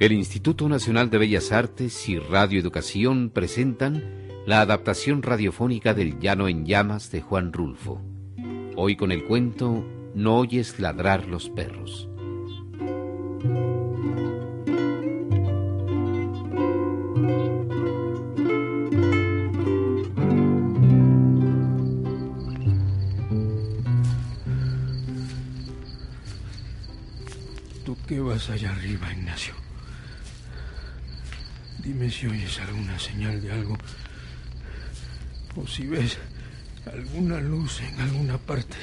El Instituto Nacional de Bellas Artes y Radio Educación presentan la adaptación radiofónica del Llano en Llamas de Juan Rulfo. Hoy con el cuento No oyes ladrar los perros. ¿Tú qué vas allá arriba, Ignacio? Dime si oyes alguna señal de algo. O si ves alguna luz en alguna parte.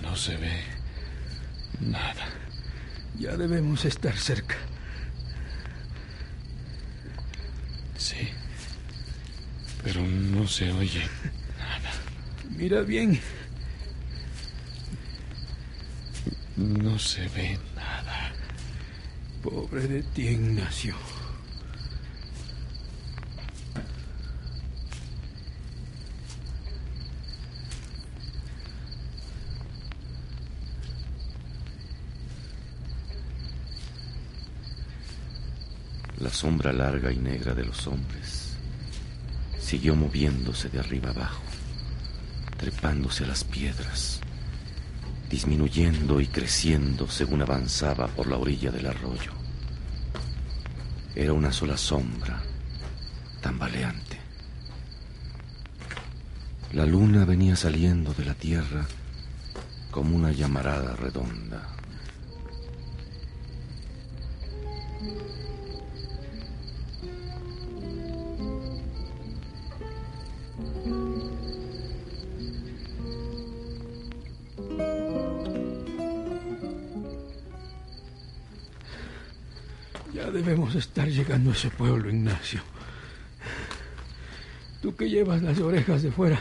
No se ve nada. Ya debemos estar cerca. Sí. Pero no se oye nada. Mira bien. No se ve nada. Pobre de ti, Ignacio. La sombra larga y negra de los hombres siguió moviéndose de arriba abajo, trepándose a las piedras, disminuyendo y creciendo según avanzaba por la orilla del arroyo. Era una sola sombra, tambaleante. La luna venía saliendo de la tierra como una llamarada redonda. Llegando a ese pueblo, Ignacio. Tú que llevas las orejas de fuera.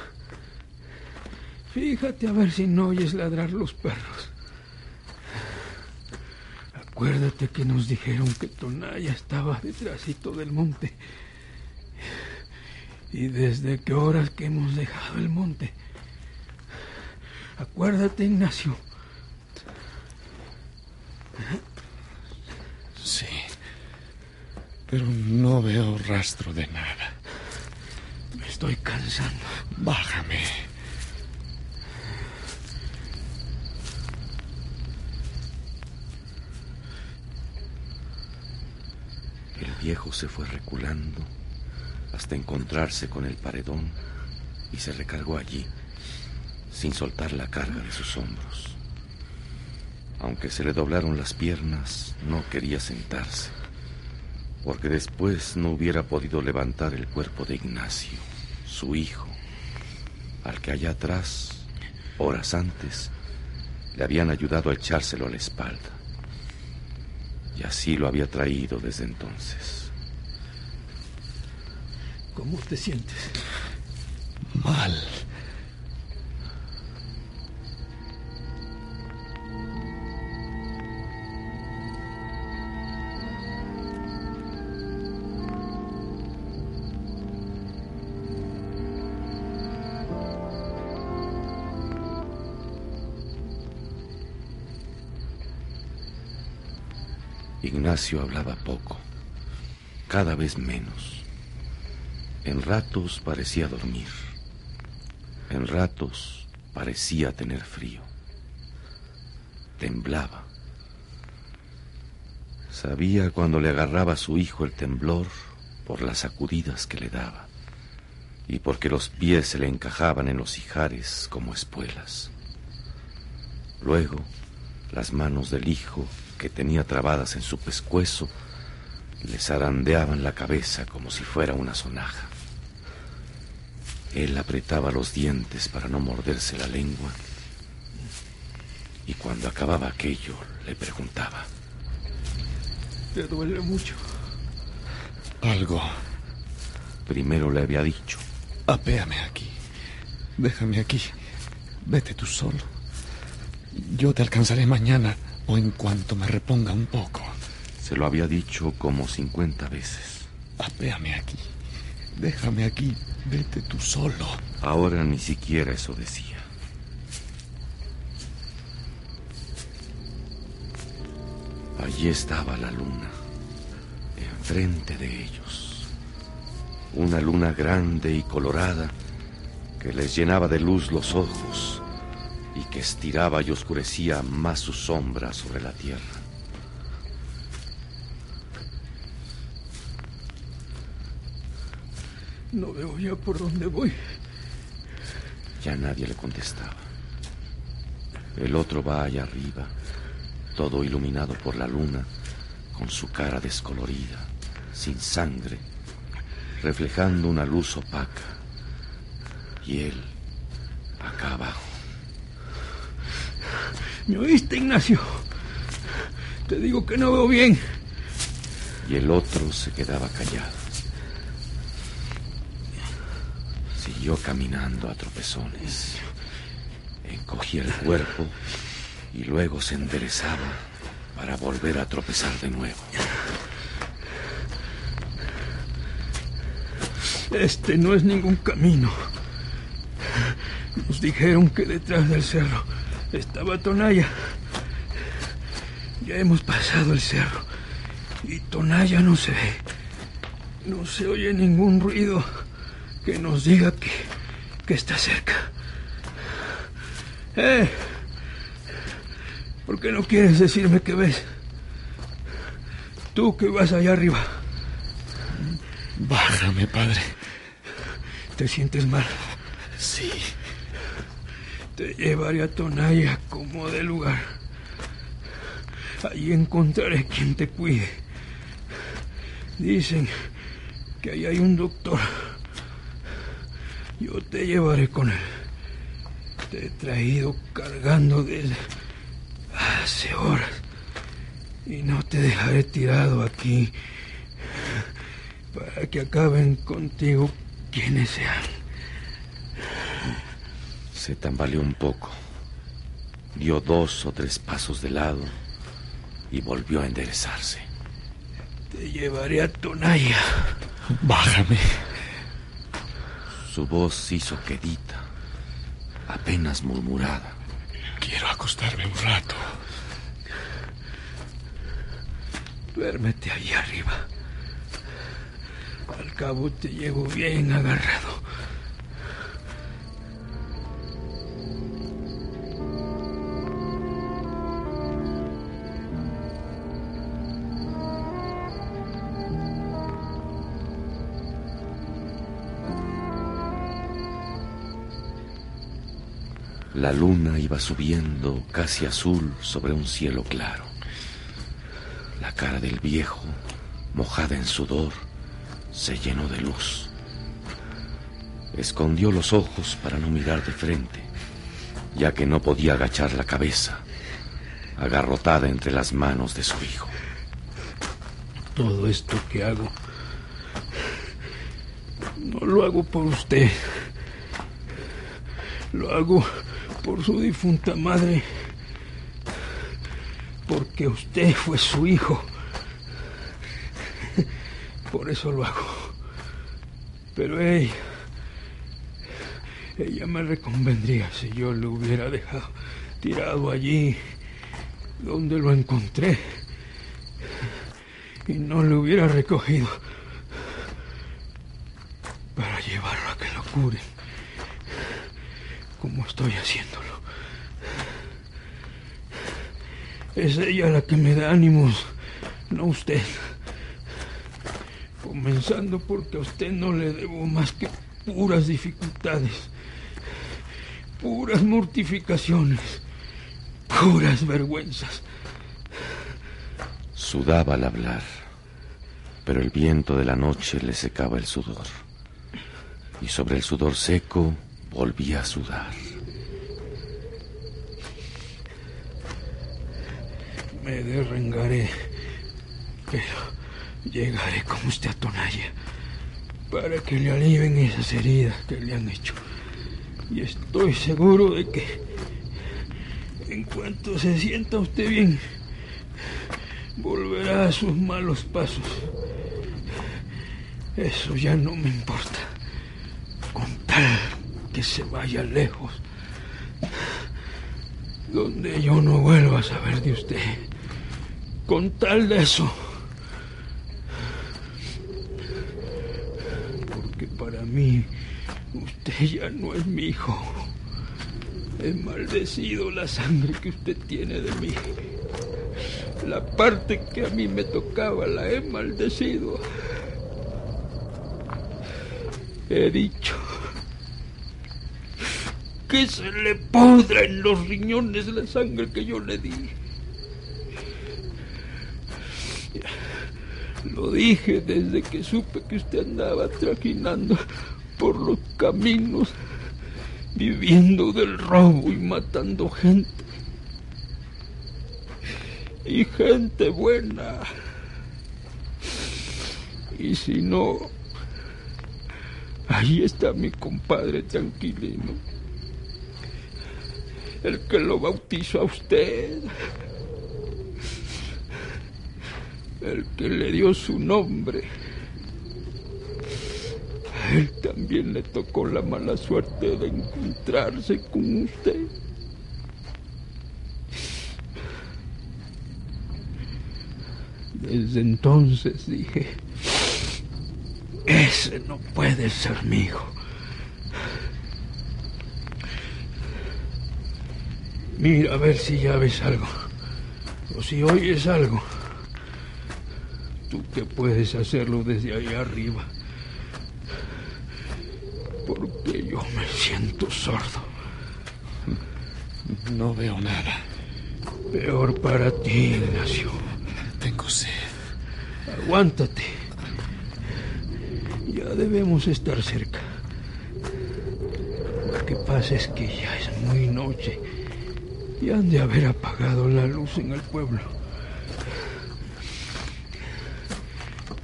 Fíjate a ver si no oyes ladrar los perros. Acuérdate que nos dijeron que Tonaya estaba detrásito del monte. Y desde qué horas que hemos dejado el monte. Acuérdate, Ignacio. Sí. Pero no veo rastro de nada. Me estoy cansando. Bájame. El viejo se fue reculando hasta encontrarse con el paredón y se recargó allí, sin soltar la carga de sus hombros. Aunque se le doblaron las piernas, no quería sentarse, porque después no hubiera podido levantar el cuerpo de Ignacio, su hijo, al que allá atrás, horas antes, le habían ayudado a echárselo a la espalda. Y así lo había traído desde entonces. ¿Cómo te sientes? Mal. Ignacio hablaba poco, cada vez menos. En ratos parecía dormir, en ratos parecía tener frío. Temblaba. Sabía cuando le agarraba a su hijo el temblor por las sacudidas que le daba y porque los pies se le encajaban en los ijares como espuelas. Luego, las manos del hijo que tenía trabadas en su pescuezo le zarandeaban la cabeza como si fuera una sonaja. Él apretaba los dientes para no morderse la lengua y cuando acababa aquello le preguntaba. ¿Te duele mucho? Algo. Primero le había dicho. Apéame aquí. Déjame aquí. Vete tú solo. Yo te alcanzaré mañana o en cuanto me reponga un poco. Se lo había dicho como cincuenta veces. Apéame aquí. Déjame aquí. Vete tú solo. Ahora ni siquiera eso decía. Allí estaba la luna, enfrente de ellos. Una luna grande y colorada que les llenaba de luz los ojos y que estiraba y oscurecía más su sombra sobre la tierra. No veo ya por dónde voy. Ya nadie le contestaba. El otro va allá arriba, todo iluminado por la luna, con su cara descolorida, sin sangre, reflejando una luz opaca. Y él, acá abajo. ¿Me oíste, Ignacio? Te digo que no veo bien. Y el otro se quedaba callado. Siguió caminando a tropezones. Encogía el cuerpo y luego se enderezaba para volver a tropezar de nuevo. Este no es ningún camino. Nos dijeron que detrás del cerro estaba Tonaya. Ya hemos pasado el cerro y Tonaya no se ve. No se oye ningún ruido que nos diga que, que está cerca. ¡Eh! ¿Por qué no quieres decirme qué ves? Tú que vas allá arriba. Bájame, padre. ¿Te sientes mal? Sí. Te llevaré a Tonaya como de lugar. Allí encontraré quien te cuide. Dicen que ahí hay un doctor. Yo te llevaré con él. Te he traído cargando desde hace horas. Y no te dejaré tirado aquí para que acaben contigo quienes sean. Se tambaleó un poco, dio dos o tres pasos de lado y volvió a enderezarse. Te llevaré a Tonaya. Bájame. Su voz hizo quedita, apenas murmurada. Quiero acostarme un rato. Duérmete ahí arriba. Al cabo te llevo bien agarrado. La luna iba subiendo casi azul sobre un cielo claro. La cara del viejo, mojada en sudor, se llenó de luz. Escondió los ojos para no mirar de frente, ya que no podía agachar la cabeza, agarrotada entre las manos de su hijo. Todo esto que hago, no lo hago por usted. Lo hago por su difunta madre, porque usted fue su hijo. Por eso lo hago. Pero ella, ella me reconvendría si yo le hubiera dejado tirado allí donde lo encontré y no le hubiera recogido para llevarlo a que lo curen como estoy haciéndolo. Es ella la que me da ánimos, no usted. Comenzando porque a usted no le debo más que puras dificultades, puras mortificaciones, puras vergüenzas. Sudaba al hablar, pero el viento de la noche le secaba el sudor. Y sobre el sudor seco Volví a sudar. Me derrengaré, pero llegaré como usted a Tonaya para que le alivien esas heridas que le han hecho. Y estoy seguro de que en cuanto se sienta usted bien, volverá a sus malos pasos. Eso ya no me importa. Con tal que se vaya lejos, donde yo no vuelva a saber de usted, con tal de eso. Porque para mí usted ya no es mi hijo. He maldecido la sangre que usted tiene de mí. La parte que a mí me tocaba la he maldecido. He dicho que se le podra en los riñones la sangre que yo le di. Lo dije desde que supe que usted andaba trajinando por los caminos, viviendo del robo y matando gente. Y gente buena. Y si no, ahí está mi compadre tranquilino. El que lo bautizó a usted el que le dio su nombre. A él también le tocó la mala suerte de encontrarse con usted. Desde entonces dije, ese no puede ser mi hijo. Mira a ver si ya ves algo, o si oyes algo. Tú que puedes hacerlo desde ahí arriba. Porque yo me siento sordo. No veo nada. Peor para ti, Ignacio. Tengo sed. Aguántate. Ya debemos estar cerca. Lo que pasa es que ya es muy noche y han de haber apagado la luz en el pueblo.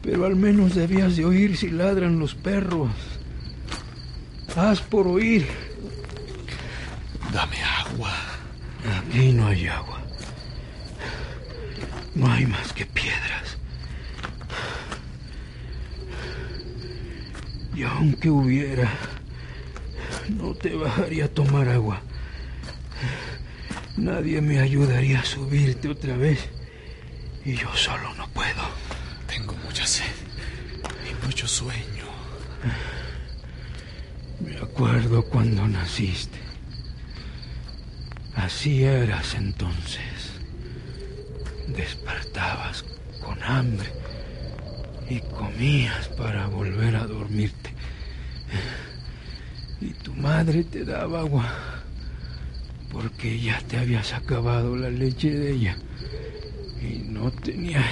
Pero al menos debías de oír si ladran los perros. Haz por oír. Dame agua. Aquí no hay agua. No hay más que piedras. Y aunque hubiera, no te bajaría a tomar agua. Nadie me ayudaría a subirte otra vez. Y yo solo no puedo. Tengo mucha sed y mucho sueño. Me acuerdo cuando naciste. Así eras entonces. Despertabas con hambre y comías para volver a dormirte. Y tu madre te daba agua porque ya te habías acabado la leche de ella y no tenía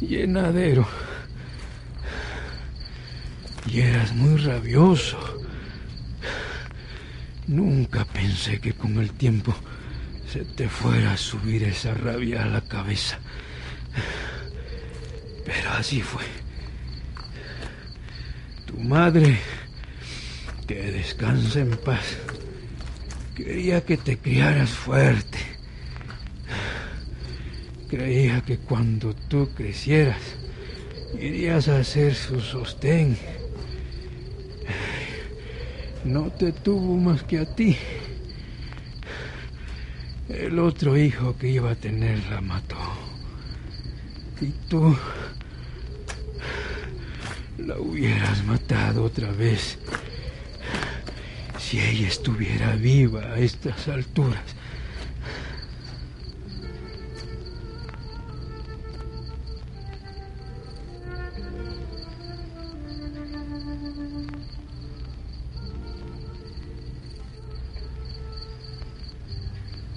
llenadero. Y eras muy rabioso. Nunca pensé que con el tiempo se te fuera a subir esa rabia a la cabeza. Pero así fue. Tu madre, que descansa en paz, quería que te criaras fuerte. Creía que cuando tú crecieras irías a ser su sostén. No te tuvo más que a ti. El otro hijo que iba a tener la mató. Y tú la hubieras matado otra vez si ella estuviera viva a estas alturas.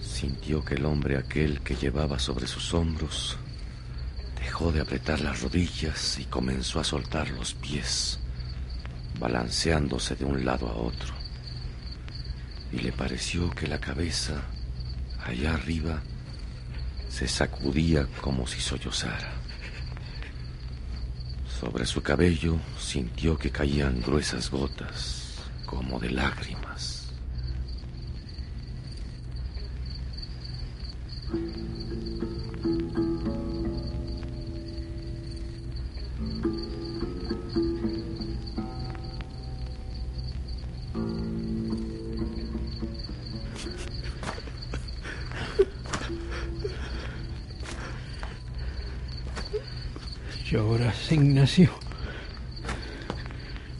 Sintió que el hombre aquel que llevaba sobre sus hombros dejó de apretar las rodillas y comenzó a soltar los pies, balanceándose de un lado a otro. Y le pareció que la cabeza, allá arriba, se sacudía como si sollozara. Sobre su cabello sintió que caían gruesas gotas, como de lágrimas.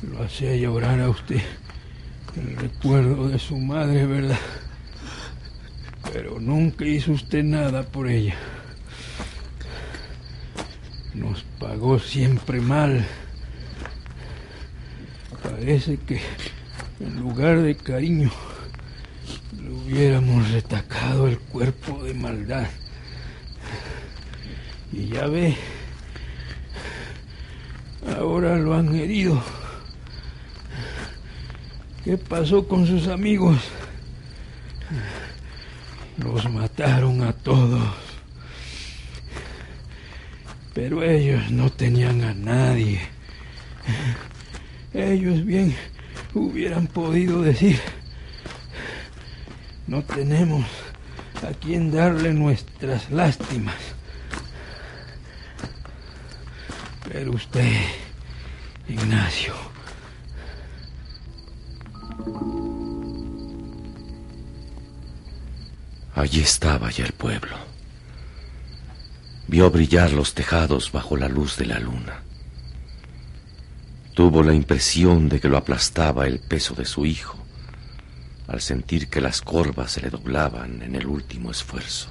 Lo hacía llorar a usted el recuerdo de su madre, ¿verdad? Pero nunca hizo usted nada por ella. Nos pagó siempre mal. Parece que en lugar de cariño le hubiéramos retacado el cuerpo de maldad. Y ya ve, ahora lo han herido. ¿Qué pasó con sus amigos? Los mataron a todos. Pero ellos no tenían a nadie. Ellos bien hubieran podido decir, no tenemos a quien darle nuestras lástimas. Pero usted, Ignacio, Allí estaba ya el pueblo. Vio brillar los tejados bajo la luz de la luna. Tuvo la impresión de que lo aplastaba el peso de su hijo al sentir que las corvas se le doblaban en el último esfuerzo.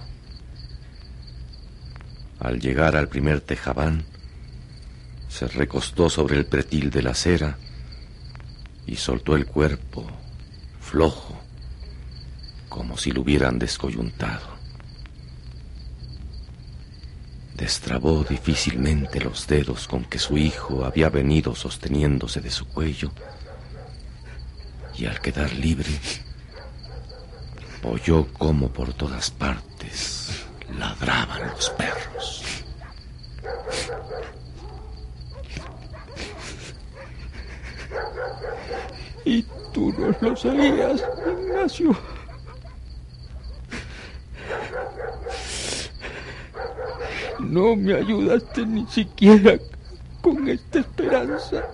Al llegar al primer tejabán, se recostó sobre el pretil de la acera y soltó el cuerpo flojo, como si lo hubieran descoyuntado. Destrabó difícilmente los dedos con que su hijo había venido sosteniéndose de su cuello y al quedar libre oyó como por todas partes ladraban los perros. y tú no lo sabías, Ignacio. No me ayudaste ni siquiera con esta esperanza.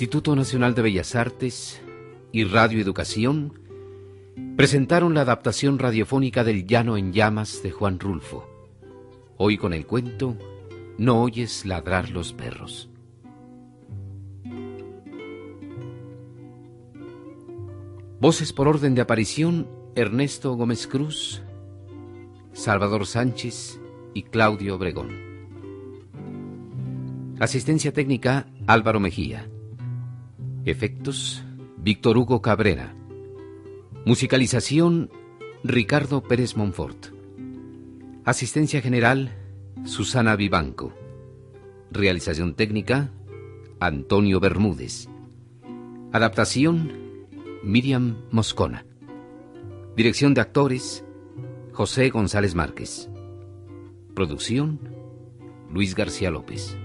Instituto Nacional de Bellas Artes y Radio Educación presentaron la adaptación radiofónica del Llano en Llamas de Juan Rulfo. Hoy con el cuento No oyes ladrar los perros. Voces por orden de aparición Ernesto Gómez Cruz, Salvador Sánchez y Claudio Obregón. Asistencia técnica Álvaro Mejía. Efectos, Víctor Hugo Cabrera. Musicalización, Ricardo Pérez Monfort. Asistencia general, Susana Vivanco. Realización técnica, Antonio Bermúdez. Adaptación, Miriam Moscona. Dirección de actores, José González Márquez. Producción, Luis García López.